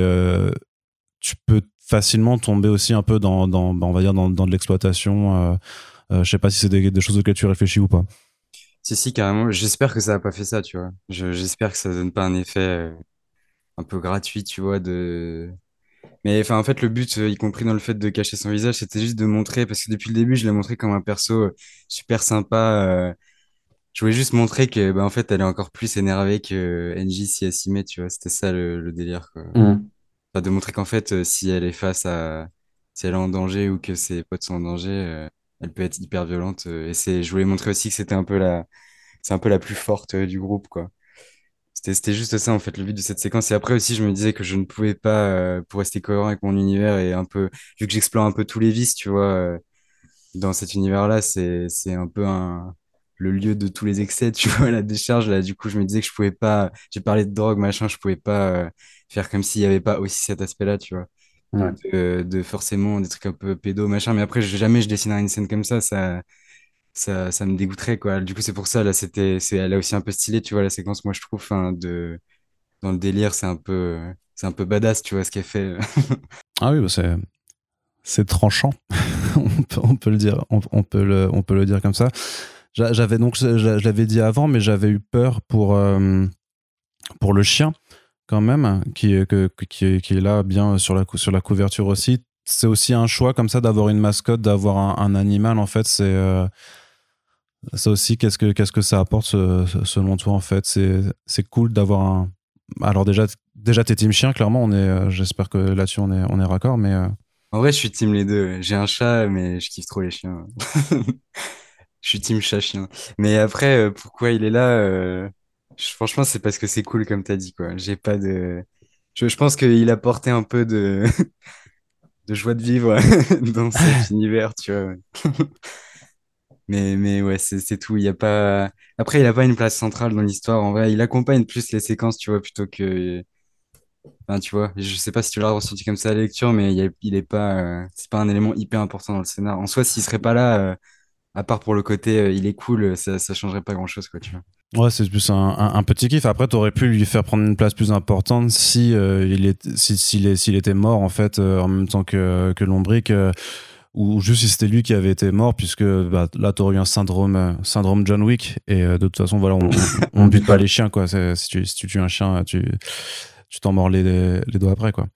tu peux facilement tomber aussi un peu dans, dans bah, on va dire dans, dans de l'exploitation je sais pas si c'est des, des choses auxquelles tu réfléchis ou pas. Si, si, carrément. J'espère que ça n'a pas fait ça, tu vois. Je- j'espère que ça donne pas un effet euh, un peu gratuit, tu vois, de... Mais enfin, en fait, le but, euh, y compris dans le fait de cacher son visage, c'était juste de montrer, parce que depuis le début, je l'ai montré comme un perso euh, super sympa. euh, Je voulais juste montrer que, bah, en fait, elle est encore plus énervée que NJ si elle s'y met, tu vois. C'était ça le, le délire, quoi. Enfin, de montrer qu'en fait, euh, si elle est face à, si elle est en danger ou que ses potes sont en danger, euh, elle peut être hyper violente. euh, et c'est, je voulais montrer aussi que c'était un peu la, c'est un peu la plus forte euh, du groupe, quoi. C'était, c'était juste ça, en fait, le but de cette séquence. Et après aussi, je me disais que je ne pouvais pas, euh, pour rester cohérent avec mon univers et un peu, vu que j'explore un peu tous les vices, tu vois, dans cet univers-là, c'est, c'est un peu un, le lieu de tous les excès, tu vois, la décharge, là. Du coup, je me disais que je pouvais pas, j'ai parlé de drogue, machin, je pouvais pas, faire comme s'il y avait pas aussi cet aspect-là, tu vois. Ouais. De, de forcément des trucs un peu pédo, machin. Mais après, jamais je dessinerais une scène comme ça, ça, ça, ça me dégoûterait, quoi. Du coup, c'est pour ça, là, c'était, c'est, elle est aussi un peu stylée, tu vois, la séquence, moi, je trouve, hein, de, dans le délire, c'est un peu, c'est un peu badass, tu vois, ce qu'elle fait. Ah oui, bah c'est c'est tranchant. on, peut, on peut le dire, on, on peut le, on peut le dire comme ça. J'a- J'avais donc, je, je l'avais dit avant, mais j'avais eu peur pour euh, pour le chien quand même, qui est que, qui qui est là bien sur la sur la couverture aussi. C'est aussi un choix comme ça d'avoir une mascotte, d'avoir un, animal en fait. C'est euh, ça aussi. Qu'est-ce que qu'est-ce que ça apporte ce- ce- selon toi en fait? C'est c'est cool d'avoir un. Alors déjà déjà t'es team chien clairement. Euh, J'espère que là-dessus on est on est raccord, mais. euh, En vrai, je suis team les deux. J'ai un chat, mais je kiffe trop les chiens. Je suis team chat-chien. Mais après, pourquoi il est là Franchement, c'est parce que c'est cool, comme t'as dit, quoi. J'ai pas de... Je, je pense qu'il a porté un peu de, de joie de vivre dans cet univers, tu vois. Mais, mais ouais, c'est tout. Il y a pas... Après, il a pas une place centrale dans l'histoire. En vrai, il accompagne plus les séquences, tu vois, plutôt que... Enfin, tu vois, je sais pas si tu l'as ressenti comme ça à la lecture, mais il, a- il est pas... euh, C'est pas un élément hyper important dans le scénar. En soi, s'il serait pas là... euh, à part pour le côté euh, il est cool, euh, ça, ça changerait pas grand-chose, quoi, tu vois. Ouais, c'est plus un, un- un petit kiff. Après, t'aurais pu lui faire prendre une place plus importante si euh, il est, si, s'il est- s'il était mort en fait euh, en même temps que que Lombric, ou juste si c'était lui qui avait été mort, puisque bah, là t'aurais eu un syndrome syndrome John Wick et de toute façon voilà, on, on bute pas les chiens quoi. C'est- Si tu, si tu tues un chien, tu tu t'en mords les, les doigts après quoi.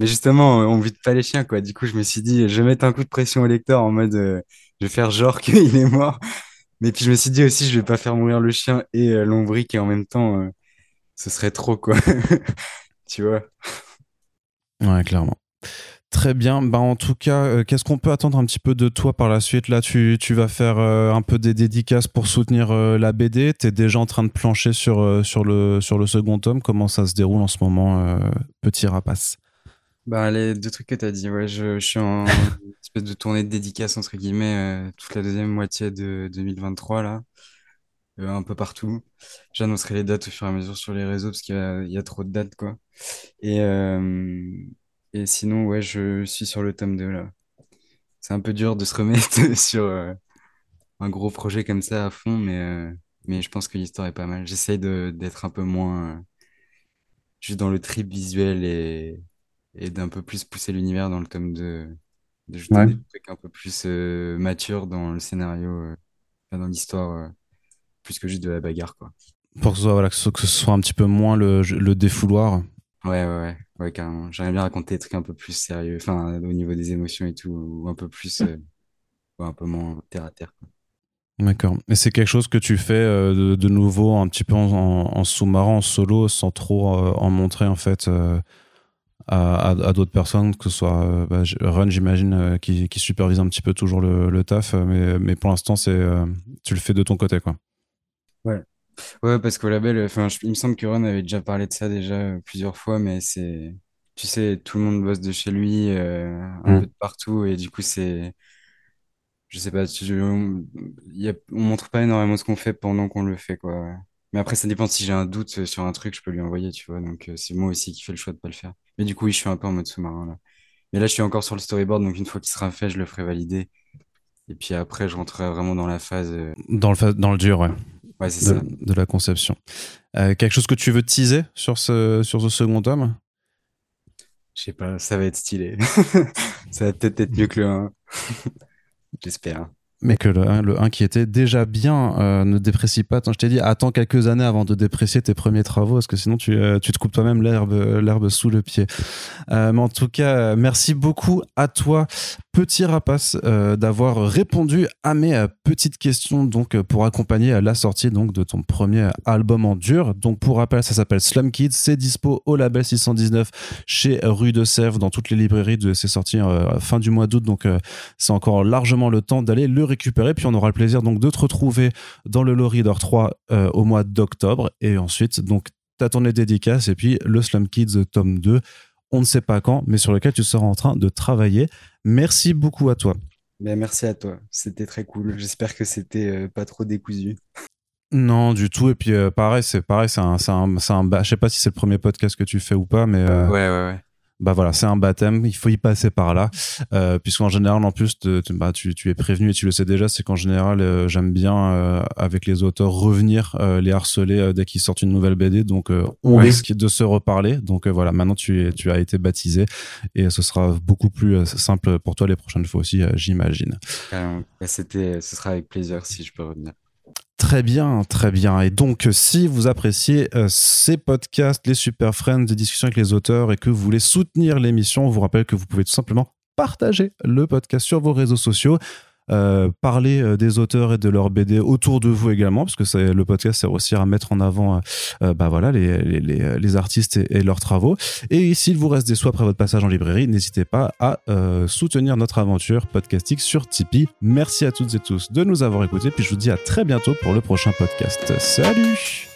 Mais justement, on vide pas les chiens, quoi. Du coup, je me suis dit, je vais mettre un coup de pression au lecteur en mode, je vais faire genre qu'il est mort. Mais puis je me suis dit aussi, je vais pas faire mourir le chien et euh, l'ombric et en même temps, euh, ce serait trop, quoi. Tu vois? Ouais, clairement. Très bien. Bah, en tout cas, euh, qu'est-ce qu'on peut attendre un petit peu de toi par la suite? Là, tu, vas faire euh, un peu des dédicaces pour soutenir la BD. Tu es déjà en train de plancher sur, le, sur le second tome. Comment ça se déroule en ce moment, petit rapace? Bah, les deux trucs que t'as dit, ouais, je, je suis en espèce de tournée de dédicace, entre guillemets, euh, toute la deuxième moitié de 2023, là, euh, un peu partout. J'annoncerai les dates au fur et à mesure sur les réseaux parce qu'il y a, il y a trop de dates, quoi. Et, euh, et sinon, ouais, je suis sur le tome 2 là. C'est un peu dur de se remettre sur euh, un gros projet comme ça à fond, mais, euh, mais je pense que l'histoire est pas mal. J'essaye de, d'être un peu moins euh, juste dans le trip visuel et, et d'un peu plus pousser l'univers dans le tome 2, d'ajouter Ouais. des trucs un peu plus euh, matures dans le scénario, euh, dans l'histoire, euh, plus que juste de la bagarre, quoi. Pour que ce soit, voilà, que ce, que ce soit un petit peu moins le, le défouloir. Ouais, ouais, ouais, ouais, carrément. J'aimerais bien raconter des trucs un peu plus sérieux, enfin, au niveau des émotions et tout, ou un peu plus, euh, ouais, un peu moins terre à terre. quoi. D'accord. Et c'est quelque chose que tu fais euh, de, de nouveau un petit peu en, en- en sous-marin, en solo, sans trop euh, en montrer en fait euh, à, à- à d'autres personnes, que ce soit euh, bah, Run, j'imagine, euh, qui, qui supervise un petit peu toujours le, le taf, euh, mais, mais pour l'instant, c'est tu le fais de ton côté, quoi. Ouais, parce qu'au label, enfin, il me semble que Ron avait déjà parlé de ça déjà plusieurs fois, mais c'est, tu sais, tout le monde bosse de chez lui, euh, un Mm. peu de partout, et du coup, c'est, je sais pas, tu- on, y a, on montre pas énormément ce qu'on fait pendant qu'on le fait, quoi. Mais après, ça dépend si j'ai un doute sur un truc, je peux lui envoyer, tu vois, donc c'est moi aussi qui fais le choix de pas le faire. Mais du coup, oui, je suis un peu en mode sous-marin, là. Mais là, je suis encore sur le storyboard, donc une fois qu'il sera fait, je le ferai valider. Et puis après, je rentrerai vraiment dans la phase, euh, Dans le, fa- dans le dur, ouais, ouais, c'est de, ça. de la conception. Euh, quelque chose que tu veux teaser sur ce, sur ce second tome? Je sais pas, ça va être stylé. Ça va peut-être être mieux que le 1. J'espère. Mais que le 1, le 1 qui était déjà bien, euh, ne déprécie pas. Attends, je t'ai dit, attends quelques années avant de déprécier tes premiers travaux, parce que sinon tu, euh, tu te coupes toi-même l'herbe, l'herbe sous le pied. Euh, mais en tout cas, merci beaucoup à toi, petit rapace, d'avoir répondu à mes petites questions donc pour accompagner la sortie donc de ton premier album en dur. Donc pour rappel, ça s'appelle Slum Kids, c'est dispo au label 619 chez Rue de Sèvres dans toutes les librairies. De, c'est sorti euh, fin du mois d'août, donc c'est encore largement le temps d'aller le récupérer. Puis on aura le plaisir donc de te retrouver dans le Low Reader 3 euh, au mois d'octobre. Et ensuite, donc, ta tournée dédicace et puis le Slum Kids tome 2. On ne sait pas quand, mais sur lequel tu seras en train de travailler. Merci beaucoup à toi. Ben, merci à toi. C'était très cool. J'espère que c'était euh, pas trop décousu. Non, du tout. Et puis, euh, pareil, c'est pareil, c'est un, c'est un, c'est un je sais pas si c'est le premier podcast que tu fais ou pas, mais euh, Ouais, ouais, ouais. Bah voilà, c'est un baptême, il faut y passer par là, euh, puisqu'en général, en plus, te- te- bah, tu, tu es prévenu et tu le sais déjà, c'est qu'en général, euh, j'aime bien euh, avec les auteurs revenir euh, les harceler euh, dès qu'ils sortent une nouvelle BD, donc euh, on risque de se reparler. Donc voilà, maintenant tu, es, tu as été baptisé et ce sera beaucoup plus simple pour toi les prochaines fois aussi, j'imagine. Ben, c'était, ce sera avec plaisir si je peux revenir. Très bien, très bien. Et donc, si vous appréciez euh, ces podcasts, les Super Friends, des discussions avec les auteurs et que vous voulez soutenir l'émission, on vous rappelle que vous pouvez tout simplement partager le podcast sur vos réseaux sociaux. Parler des auteurs et de leurs BD autour de vous également, parce que le podcast sert aussi à mettre en avant bah voilà, les, les, les artistes et, leurs travaux. Et s'il vous reste des sous après votre passage en librairie, n'hésitez pas à soutenir notre aventure podcastique sur Tipeee. Merci à toutes et tous de nous avoir écoutés, puis je vous dis à très bientôt pour le prochain podcast. Salut